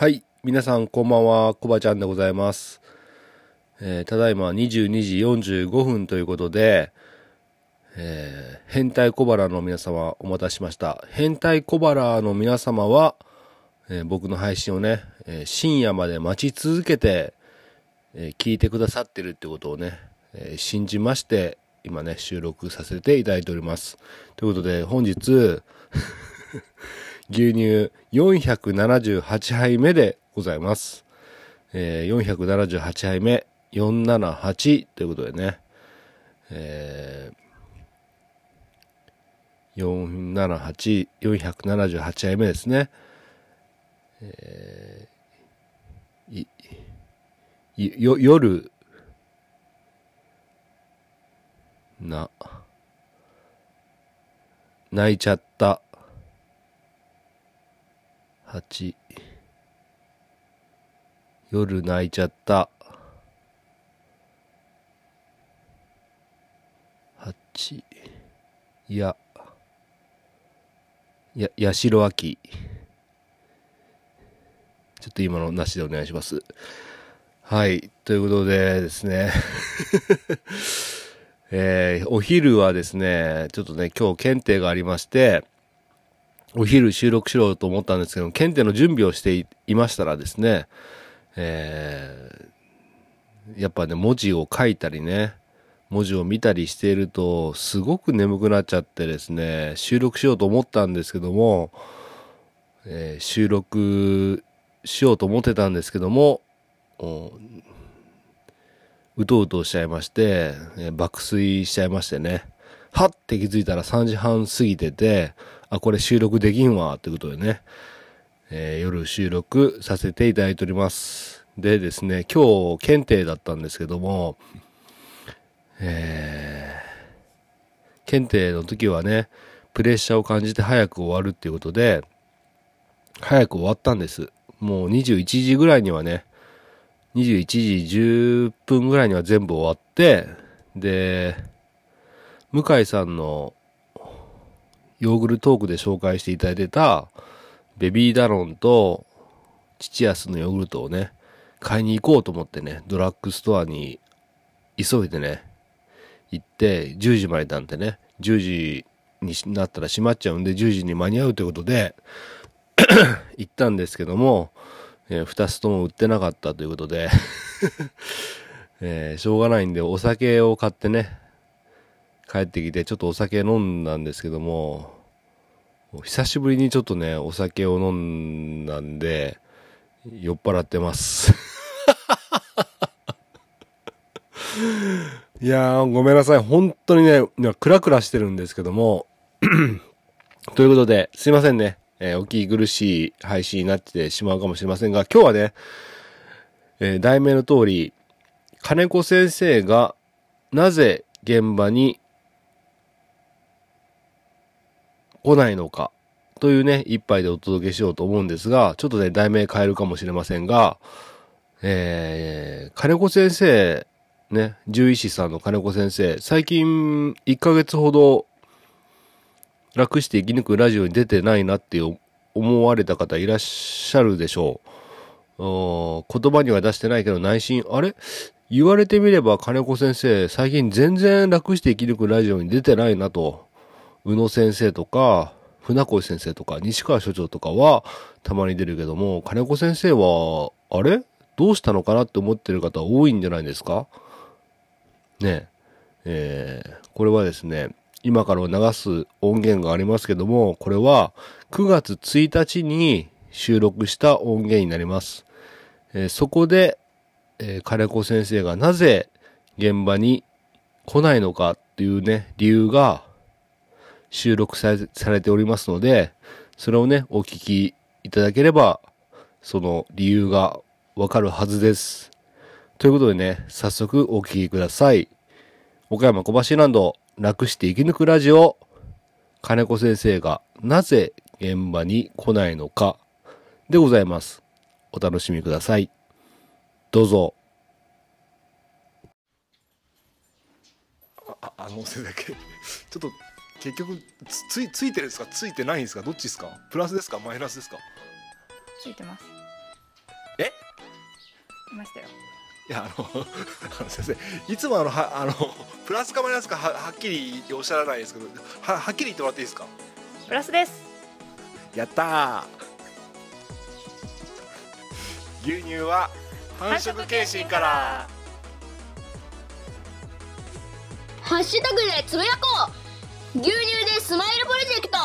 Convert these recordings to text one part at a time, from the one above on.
はい。皆さん、こんばんは。コバちゃんでございます。えーただいま22時45分ということで、えー変態小腹の皆様、お待たせしました。変態小腹の皆様は、えー僕の配信をね、え深夜まで待ち続けて、え聞いてくださってるってことをね、え信じまして、今ね、収録させていただいております。ということで、本日、牛乳478杯目でございます。えー478杯目、478ということでね、えー478、478杯目ですね。えーいいよ、夜、な、泣いちゃった。8夜泣いちゃった。8いや。や八代亜紀。ちょっと今のなしでお願いします。はい。ということでですね。えーお昼はですねちょっとね今日検定がありましてお昼収録しろと思ったんですけど、検定の準備をしていましたらですね、えーやっぱね、文字を書いたりね、文字を見たりしていると、すごく眠くなっちゃってですね、収録しようと思ったんですけども、えー収録しようと思ってたんですけども、うとうとしちゃいまして、えー爆睡しちゃいましてね、はっ！て気づいたら3時半過ぎてて、あ、これ収録できんわ、ってことでね、えー夜収録させていただいております。でですね、今日検定だったんですけども、えー検定の時はね、プレッシャーを感じて早く終わるっていうことで、早く終わったんです。もう21時ぐらいにはね、21時10分ぐらいには全部終わって、で、向井さんのヨーグルトークで紹介していただいてたベビーダロンと父安のヨーグルトをね、買いに行こうと思ってね、ドラッグストアに急いでね、行って10時までなんてね、10時になったら閉まっちゃうんで10時に間に合うということで 行ったんですけども、え2つとも売ってなかったということで、えーしょうがないんでお酒を買ってね、帰ってきてちょっとお酒飲んだんですけども久しぶりにちょっとねお酒を飲んだんで酔っ払ってます。いやーごめんなさい。本当にねいやクラクラしてるんですけども。ということですいませんね、えーお聞き苦しい配信になってしまうかもしれませんが今日はね、えー題名の通り金子先生がなぜ現場に来ないのかというね、一杯でお届けしようと思うんですが、ちょっとね、題名変えるかもしれませんが、えー、金子先生、ね、獣医師さんの金子先生、最近1ヶ月ほど楽して生き抜くラジオに出てないなって思われた方いらっしゃるでしょう。言葉には出してないけど内心、あれ？言われてみれば金子先生、最近全然楽して生き抜くラジオに出てないなと。宇野先生とか、船越先生とか、西川所長とかはたまに出るけども、金子先生は、あれ？どうしたのかなって思ってる方多いんじゃないですか？ねえ。えーこれはですね、今から流す音源がありますけども、これは9月1日に収録した音源になります。えーそこで、えー金子先生がなぜ現場に来ないのかっていうね、理由が収録されておりますので、それをね、お聞きいただければ、その理由がわかるはずです。ということでね、早速お聞きください。岡山小橋ランド、楽して生き抜くラジオ、金子先生がなぜ現場に来ないのか？でございます。お楽しみください。どうぞ。ああのせだけちょっと結局つついついてるんですか？ついてないんですか？どっちですか？プラスですか？マイナスですか？ついてます。え？いましたよ。いやあの あの先生いつもあのはあの プラスかマイナスかははっきりおっしゃらないですけどははっきり言ってもらっていいですか？プラスです。やったー。牛乳は繁殖検診から。ハッシュタグでつぶやこう牛乳でスマイルプロジェクト。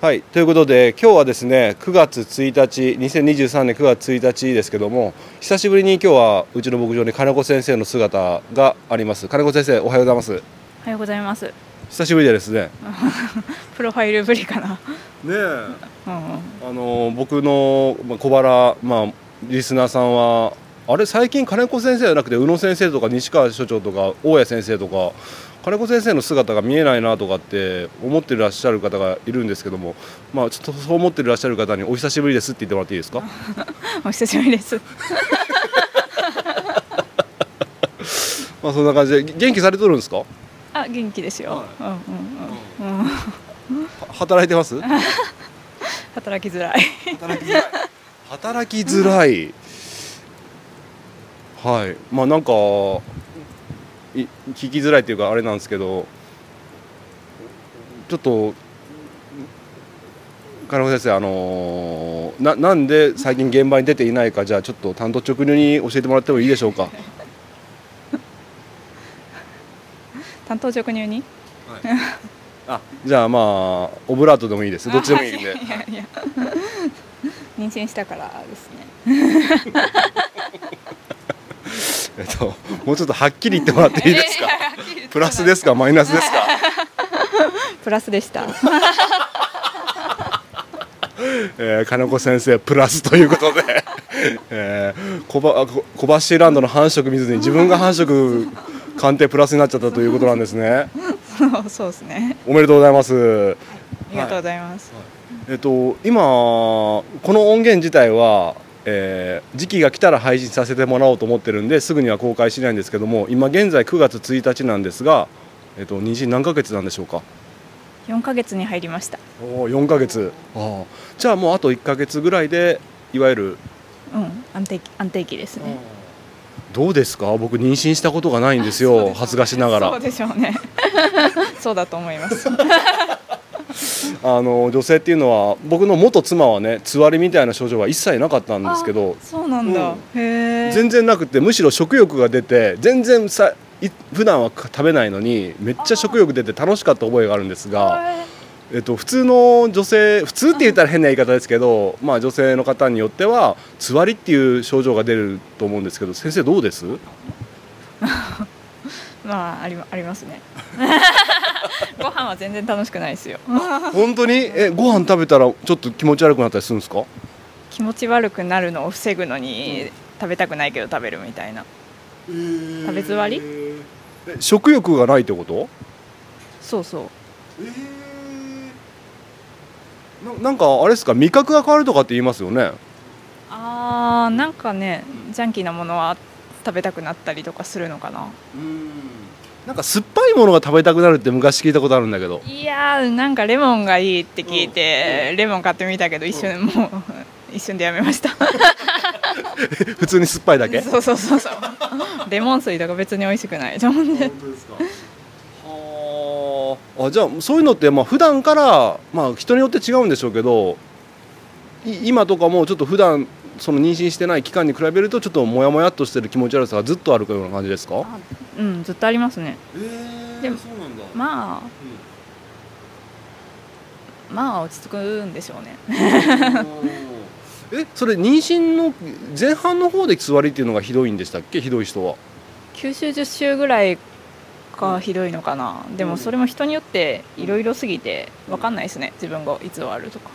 はい、ということで今日はですね9月1日2023年9月1日ですけども久しぶりに今日はうちの牧場に金子先生の姿があります。金子先生おはようございます。おはようございます。久しぶりでですね。プロファイルぶりかな。ねえ。うんうん。あの僕のまあ小腹まあリスナーさんはあれ最近金子先生じゃなくて宇野先生とか西川所長とか大谷先生とか金子先生の姿が見えないなとかって思ってらっしゃる方がいるんですけどもまあちょっとそう思ってらっしゃる方にお久しぶりですって言ってもらっていいですか？お久しぶりです。まあそんな感じで元気されてるんですか？あ元気ですよ、はい。うんうんうんうん。は働いてます？働きづらい。働きづらい。働きづらいはい。まあなんかい聞きづらいっていうかあれなんですけどちょっと金子先生あのーななんで最近現場に出ていないかじゃあちょっと単刀直入に教えてもらってもいいでしょうか？担当直入に？あじゃあまあオブラートでもいいです。どっちでもいいんで。いやいや。妊娠したからですねえっともうちょっとはっきり言ってもらっていいですか？プラスですか？マイナスですか？プラスでした。えー金子先生プラスということで、えー、小ばこ小橋ランドの繁殖見ずに自分が繁殖鑑定プラスになっちゃったということなんですね。そうそうですね。おめでとうございます。ありがとうございます、えっと今この音源自体は、えー時期が来たら配信させてもらおうと思ってるんですぐには公開しないんですけども今現在9月1日なんですが、えっと妊娠何ヶ月なんでしょうか？4ヶ月に入りました。お4ヶ月。あー。じゃあもうあと1ヶ月ぐらいでいわゆるうん安定期安定期ですね。どうですか？僕妊娠したことがないんですそうでしょうね。よ恥ずかしながら。そうでしょうね。そうだと思いますあの女性っていうのは僕の元妻はねつわりみたいな症状は一切なかったんですけどそうなんだ、へえ全然なくてむしろ食欲が出て全然さい普段は食べないのにめっちゃ食欲出て楽しかった覚えがあるんですが、えっと、普通の女性普通って言ったら変な言い方ですけど、まあ、女性の方によってはつわりっていう症状が出ると思うんですけど先生どうです？まあありありますね。ご飯は全然楽しくないですよ。本当に？えご飯食べたらちょっと気持ち悪くなったりするんですか？気持ち悪くなるのを防ぐのに食べたくないけど食べるみたいな。食べ座り？え食欲がないってこと？そうそう。ななんかあれですか？味覚が変わるとかって言いますよね。あーなんかねジャンキーなものは食べたくなったりとかするのかななんか酸っぱいものが食べたくなるって昔聞いたことあるんだけど。いやーなんかレモンがいいって聞いて、レモン買ってみたけど一瞬もう一瞬でやめました。普通に酸っぱいだけ？そうそうそうそう。レモン水とか別に美味しくない。と思うんではああじゃあそういうのってまあ普段からまあ人によって違うんでしょうけどい今とかもちょっと普段その妊娠してない期間に比べるとちょっとモヤモヤっとしてる気持ち悪さがずっとあるような感じですか？うんずっとありますねえでもそうなんだ。まあ、まあ落ち着くんでしょうね。えそれ妊娠の前半の方でつわりっていうのがひどいんでしたっけ？ひどい人は。9週10週ぐらいがひどいのかな。でもそれも人によっていろいろすぎて分かんないですね。自分がいつ終わるとか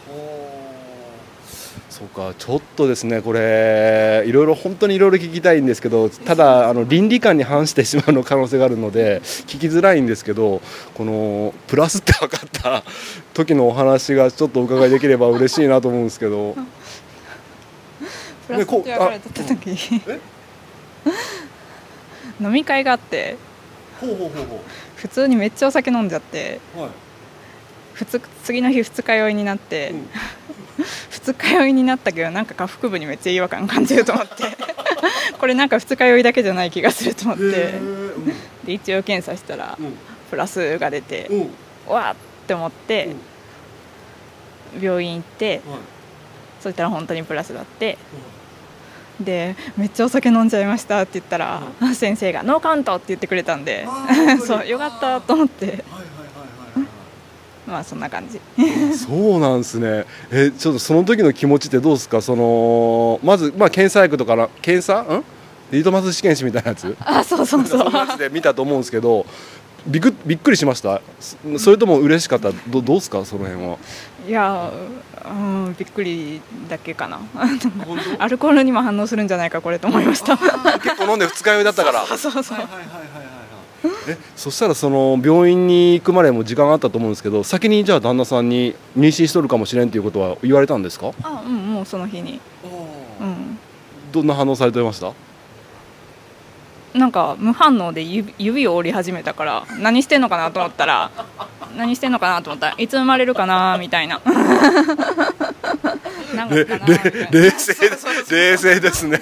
そうかちょっとですねこれいろいろ本当にいろいろ聞きたいんですけどただあの倫理観に反してしまうの可能性があるので聞きづらいんですけどこのプラスって分かった 時のお話がちょっとお伺いできれば嬉しいなと思うんですけど。プラスって分かれた時 飲み会があって。ほうほうほうほ普通にめっちゃお酒飲んじゃって。うはい次の日二日酔いになって、二日酔いになったけどなんか下腹部にめっちゃ違和感感じると思って。これなんか二日酔いだけじゃない気がすると思って。で一応検査したらプラスが出てうわーって思って病院行ってそしたら本当にプラスだって。でめっちゃお酒飲んじゃいましたって言ったら先生がノーカウントって言ってくれたんで。そうよかったと思ってまあそんな感じ。そうなんですね。えちょっとその時の気持ちってどうですか？そのまず、まあ、検査薬とかな検査？ん？リトマス試験紙みたいなやつ？あそうそうそう。で見たと思うんですけどびくびっくりしました？そそれとも嬉しかった？どどうですか？その辺は。いやうんびっくりだけかな。アルコールにも反応するんじゃないかこれと思いました。結構飲んで二日酔いだったから。そうそうそうえそしたらその病院に行くまでも時間があったと思うんですけど先にじゃあ旦那さんに妊娠しとるかもしれんっていうことは言われたんですか？あうんもうその日に。うん。どんな反応されてました？なんか無反応で指指を折り始めたから何してんのかなと思ったら何してんのかなと思ったらいつ生まれるかなみたいな冷静 冷静ですね。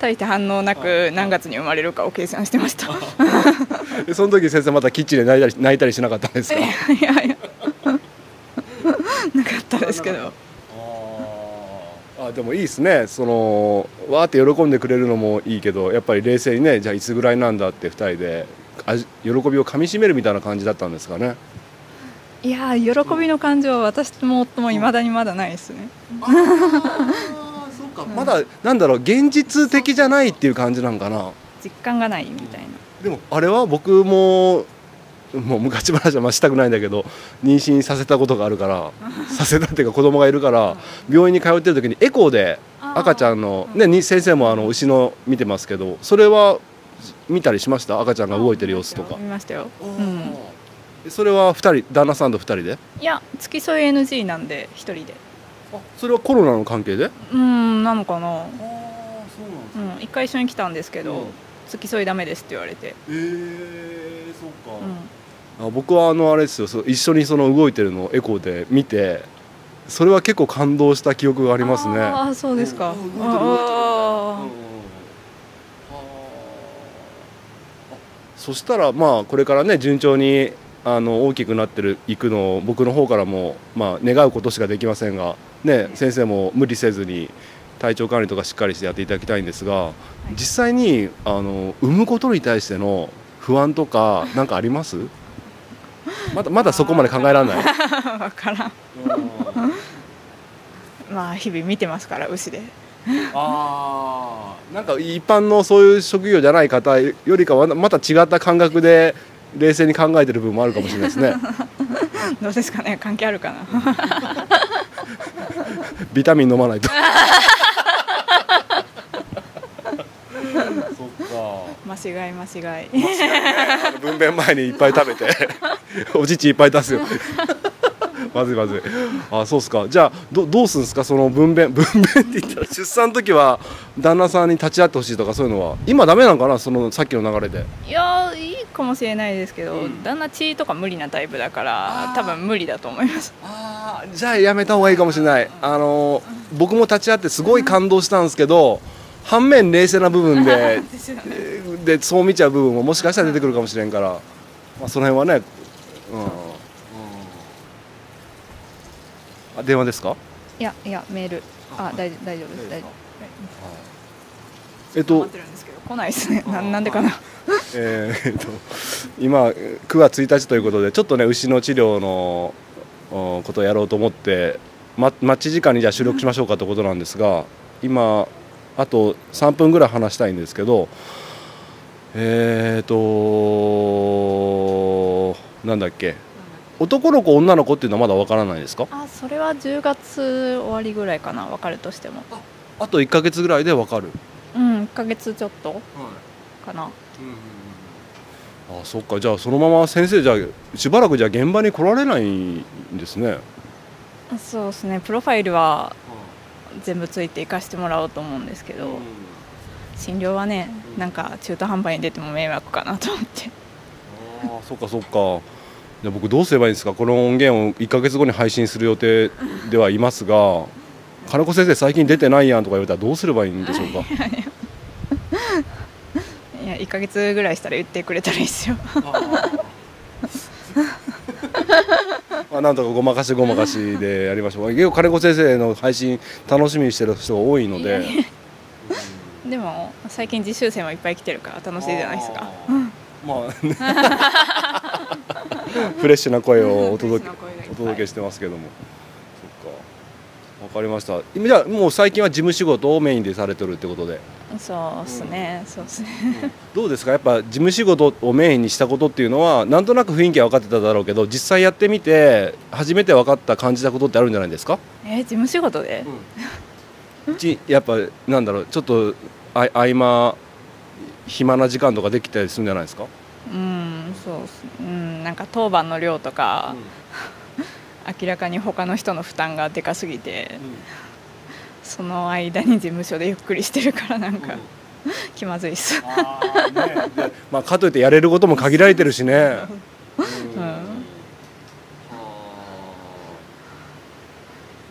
大して反応なく何月に生まれるかを計算してました。でその時先生またキッチンで泣いたり泣いたりしなかったんですか？いやいや。なかったですけど。あでもいいですね。そのわーって喜んでくれるのもいいけどやっぱり冷静にねじゃあいつぐらいなんだって2人で味喜びをかみしめるみたいな感じだったんですかねいや喜びの感情は私も夫もいまだにまだないですね。まだなんだろう現実的じゃないっていう感じなんかな。実感がないみたいな。でもあれは僕ももう昔話はまあしたくないんだけど妊娠させたことがあるから させたっていうか子供がいるから病院に通ってる時にエコーで赤ちゃんの、ね、に先生もあの牛の見てますけどそれは見たりしました？赤ちゃんが動いてる様子とか。見ましたよ、うん、それは2人旦那さんと2人で？いや付き添い NG なんで一人で。それはコロナの関係で？うんなのかな。ああそうなんうん一回一緒に来たんですけど、うん。付き添いダメですって言われて、ええそうか。うん、あ僕はあのあれですよそう一緒にその動いてるのをエコーで見てそれは結構感動した記憶がありますね。ああそうですか、うんああそしたらまあこれからね順調にあの大きくなってるいくのを僕の方からもまあ願うことしかできませんがね先生も無理せずに体調管理とかしっかりしてやっていただきたいんですが実際にあの産むことに対しての不安とか何かあります？まだまだそこまで考えられない。分からん。まあ日々見てますから牛で。あー。なんか一般のそういう職業じゃない方よりかはまた違った感覚で冷静に考えてる部分もあるかもしれないですね。どうですかね？関係あるかな？ビタミン飲まないと。そっか。間違い間違い。分娩前にいっぱい食べてお乳いっぱい出すよ。まずいまずい。あそうっすか。じゃあどどうするんですか？その分娩分娩って言ったら出産の時は旦那さんに立ち会ってほしいとかそういうのは。今ダメなのかな？そのさっきの流れで。いやかもしれないですけど、うん。旦那血とか無理なタイプだから多分無理だと思います。あーじゃあやめた方がいいかもしれない。あの僕も立ち会ってすごい感動したんですけど反面冷静な部分で でそう見ちゃう部分ももしかしたら出てくるかもしれんから、まあ、その辺はね、うん。あ電話ですか？いやいやメール。あ大丈夫大丈夫です。大丈夫えっと待ってるんですけど来ないですね。ななんでかな。えーえっと今9月1日ということでちょっとね牛の治療のおことをやろうと思って、ま、待ち時間にじゃあ収録しましょうかということなんですが今あと3分ぐらい話したいんですけどえっ、となんだっけ男の子女の子っていうのはまだわからないですか？あそれは10月終わりぐらいかな分かるとしても。あと1か月ぐらいでわかる、うん1ヶ月ちょっとかな。あそっか。じゃあそのまま先生じゃあしばらくじゃあ現場に来られないんですね。そうですね。プロファイルは全部ついて行かしてもらおうと思うんですけど、診療はねなんか中途半端に出ても迷惑かなと思って。ああそっかそっか。じゃあ僕どうすればいいんですか？この音源を1か月後に配信する予定ではいますが金子先生最近出てないやんとか言われたらどうすればいいんでしょうか？いや1ヶ月ぐらいしたら言ってくれたらいいですよ。まあなんとかごまかしごまかしでやりましょう。結構金子先生の配信楽しみにしてる人が多いので。でも最近実習生もいっぱい来てるから楽しいじゃないですか。まあね。フレッシュな声をお届けお届けしてますけどもかりました。今じゃあもう最近は事務仕事をメインでされてるってことで。そうっすね、そうっすね。どうですか？やっぱ事務仕事をメインにしたことっていうのはなんとなく雰囲気は分かってただろうけど実際やってみて初めて分かった感じたことってあるんじゃないですか？えー事務仕事で、ちやっぱなんだろう？ちょっとあ合間暇な時間とかできたりするんじゃないですか、うんそうっす。うんなんか当番の量とか、明らかに他の人の負担がでかすぎて、その間に事務所でゆっくりしてるからなんか、気まずいっす、まあ、かといってやれることも限られてるしね。うん、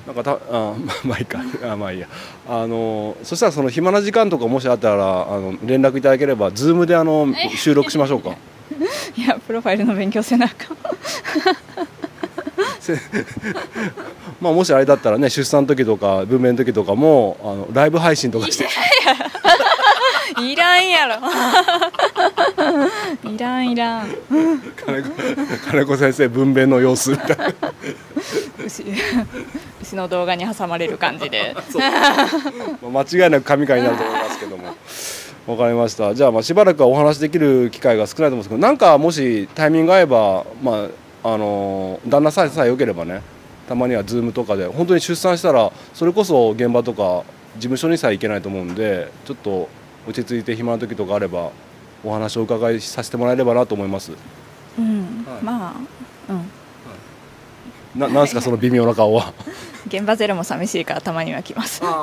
なんかたあ まあまあいいか。あまあいいや。あのそしたらその暇な時間とかもしあったらあの連絡いただければズームであの 収録しましょうか。いやプロファイルの勉強せなあかん まあもしあれだったらね出産の時とか分娩の時とかもあのライブ配信とかして。いらんやろ。いらんいらん。金子金子先生分娩の様子みたいな。牛牛 の動画に挟まれる感じで。まあ間違いなく神回になると思いますけども。わかりました。じゃあまあしばらくはお話できる機会が少ないと思うんですけどなんかもしタイミング合えばまああの旦那さんさえ良ければねたまにはズームとかで本当に出産したらそれこそ現場とか事務所にさえ行けないと思うんでちょっと落ち着いて暇な時とかあればお話をお伺いさせてもらえればなと思います。うん、はい。まあうん。ななんですかその微妙な顔は？現場ゼロも寂しいからたまには来ます。は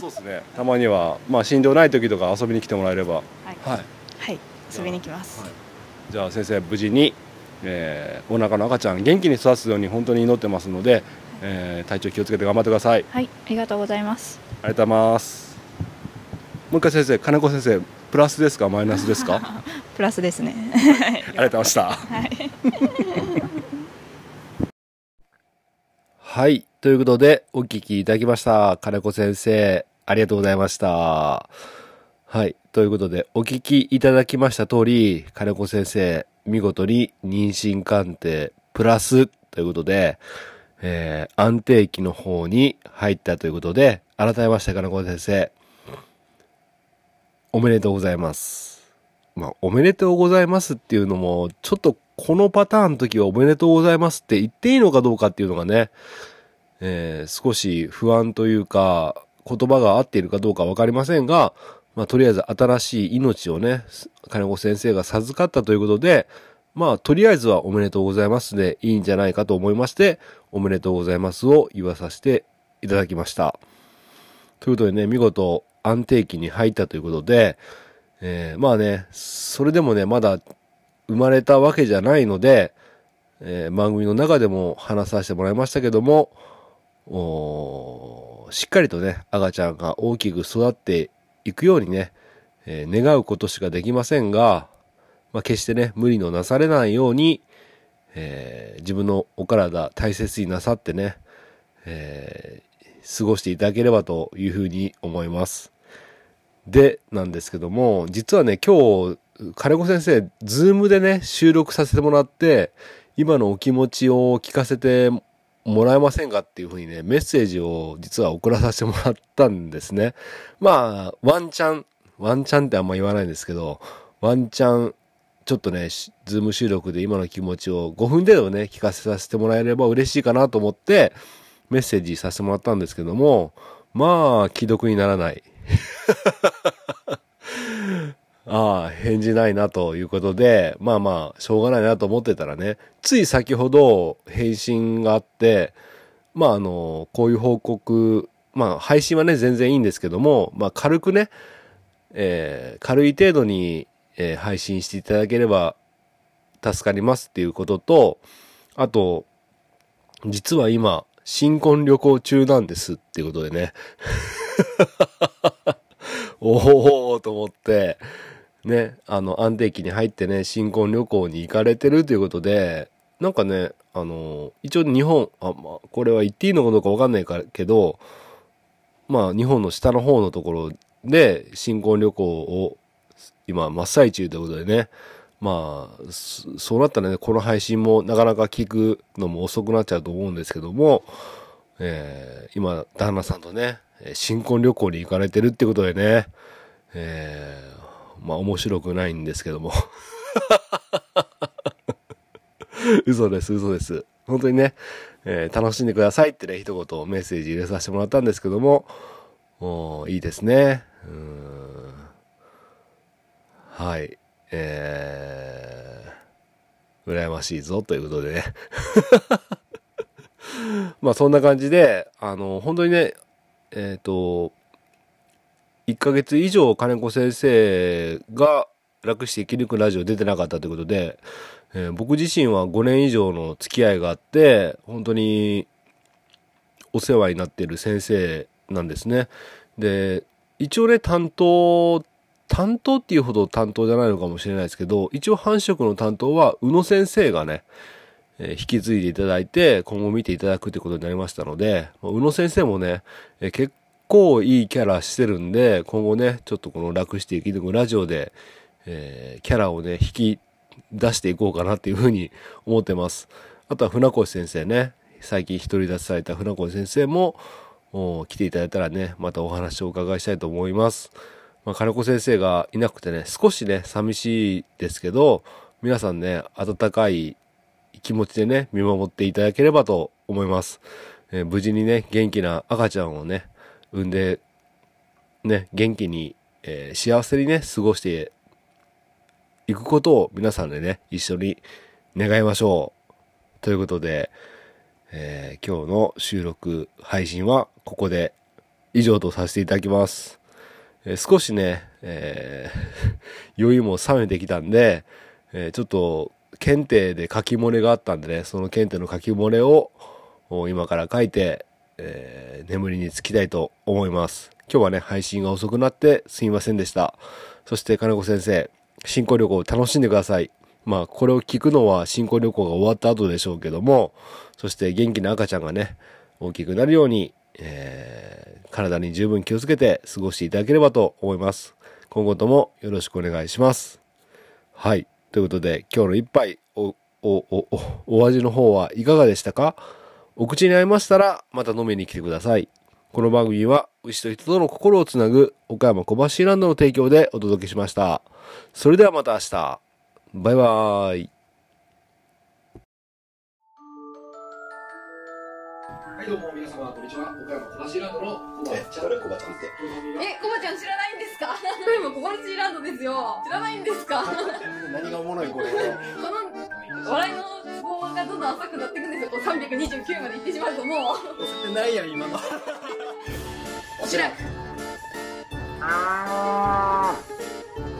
そうですね。たまにはまあ診療ない時とか遊びに来てもらえれば。い、はい。はい、遊びに来ます、じゃあ先生無事に、えーお腹の赤ちゃん元気に育つように本当に祈ってますので、えー体調気をつけて頑張ってください。はい、ありがとうございます。ありがとうございます。もう一回先生金子先生プラスですか？マイナスですか？あ プラスですね。りがとうございました。はい。ということで、お聞きいただきました。金子先生、ありがとうございました。はい。ということで、お聞きいただきました通り、金子先生、見事に妊娠鑑定プラスということで、えー、安定期の方に入ったということで、改めまして金子先生、おめでとうございます。まあ、おめでとうございますっていうのも、ちょっとこのパターンの時はおめでとうございますって言っていいのかどうかっていうのがね、えー少し不安というか、言葉が合っているかどうかわかりませんが、まあ、とりあえず新しい命をね、金子先生が授かったということで、まあ、とりあえずはおめでとうございますでいいんじゃないかと思いまして、おめでとうございますを言わさせていただきました。ということでね、見事安定期に入ったということで、えーまあね、それでもね、まだ生まれたわけじゃないので、えー番組の中でも話させてもらいましたけども、おーしっかりとね、赤ちゃんが大きく育っていくようにね、えー願うことしかできませんが、まあ、決してね、無理のなされないように、えー自分のお体大切になさってね、えー過ごしていただければというふうに思います。で、なんですけども、実はね、今日、金子先生、ズームでね、収録させてもらって、今のお気持ちを聞かせてもらえませんかっていうふうにね、メッセージを実は送らさせてもらったんですね。まあ、ワンチャン、ワンチャンってあんま言わないんですけど、ワンチャン、ちょっとね、ズーム収録で今の気持ちを5分程度ね、聞かせさせてもらえれば嬉しいかなと思って、メッセージさせてもらったんですけども、まあ、既読にならない。ああ、返事ないなということで、まあまあ、しょうがないなと思ってたらね、つい先ほど返信があって、まああの、こういう報告、まあ配信はね、全然いいんですけども、まあ軽くね、えー軽い程度に、えー配信していただければ助かりますっていうことと、あと、実は今、新婚旅行中なんですっていうことでね。おおと思って、ね、あの、安定期に入ってね、新婚旅行に行かれてるということで、なんかね、あの、一応日本、あ、まあ、これは言っていいのかどうかわかんないからけど、まあ、日本の下の方のところで新婚旅行を今真っ最中ということでね、まあ、そうなったらね、この配信もなかなか聞くのも遅くなっちゃうと思うんですけども、えー今、旦那さんとね、新婚旅行に行かれてるってことでね、えーまあ面白くないんですけども。嘘です、嘘です。本当にね、えー楽しんでくださいってね、一言メッセージ入れさせてもらったんですけども、おいいですね。うんはい。えー、羨ましいぞということでね。まあそんな感じで、あの、本当にね、えっ、と、1ヶ月以上金子先生が楽して生き抜くラジオ出てなかったということで、えー僕自身は5年以上の付き合いがあって、本当にお世話になっている先生なんですね。で、一応ね、担当、担当っていうほど担当じゃないのかもしれないですけど、一応繁殖の担当は宇野先生がね、引き継いでいただいて、今後見ていただくということになりましたので、宇野先生もね、えー結構いいキャラしてるんで、今後ね、ちょっとこの楽して生き抜くラジオで、えーキャラをね、引き出していこうかなっていうふうに 思ってます。あとは船越先生ね、最近独り立ちされた船越先生も、来ていただいたらね、またお話をお伺いしたいと思います。まあ、金子先生がいなくてね、少しね、寂しいですけど、皆さんね、温かい気持ちでね、見守っていただければと思います。えー無事にね、元気な赤ちゃんをね、産んで、ね、元気に、えー幸せにね、過ごしていくことを皆さんでね、一緒に願いましょう。ということで、えー今日の収録配信はここで以上とさせていただきます。えー少しね、えー 余裕も冷めてきたんで、えちょっと検定で書き漏れがあったんでね、その検定の書き漏れを今から書いて、えー眠りにつきたいと思います。今日はね、配信が遅くなってすみませんでした。そして金子先生、新婚旅行を楽しんでください。まあ、これを聞くのは新婚旅行が終わった後でしょうけども、そして元気な赤ちゃんがね、大きくなるように、えー体に十分気をつけて過ごしていただければと思います。今後ともよろしくお願いします。はい。ということで、今日の一杯、お、お、お、お、お味の方はいかがでしたか？お口に合いましたら、また飲みに来てください。この番組は、牛と人との心をつなぐ、岡山小橋ランドの提供でお届けしました。それではまた明日。バイバーイ。はい、どうも皆様、こんにちは。岡山小橋ランドの小橋ちゃん。誰コバちゃんってえ、コバちゃん知らない？か？これも小林ランドですよ。知らないんですか？こ何がおもろいこれ？の笑いのツボがどんどん浅くなっていくんですよ。こう329まで行ってしまうともう。押せてないやん今の 知らん。あー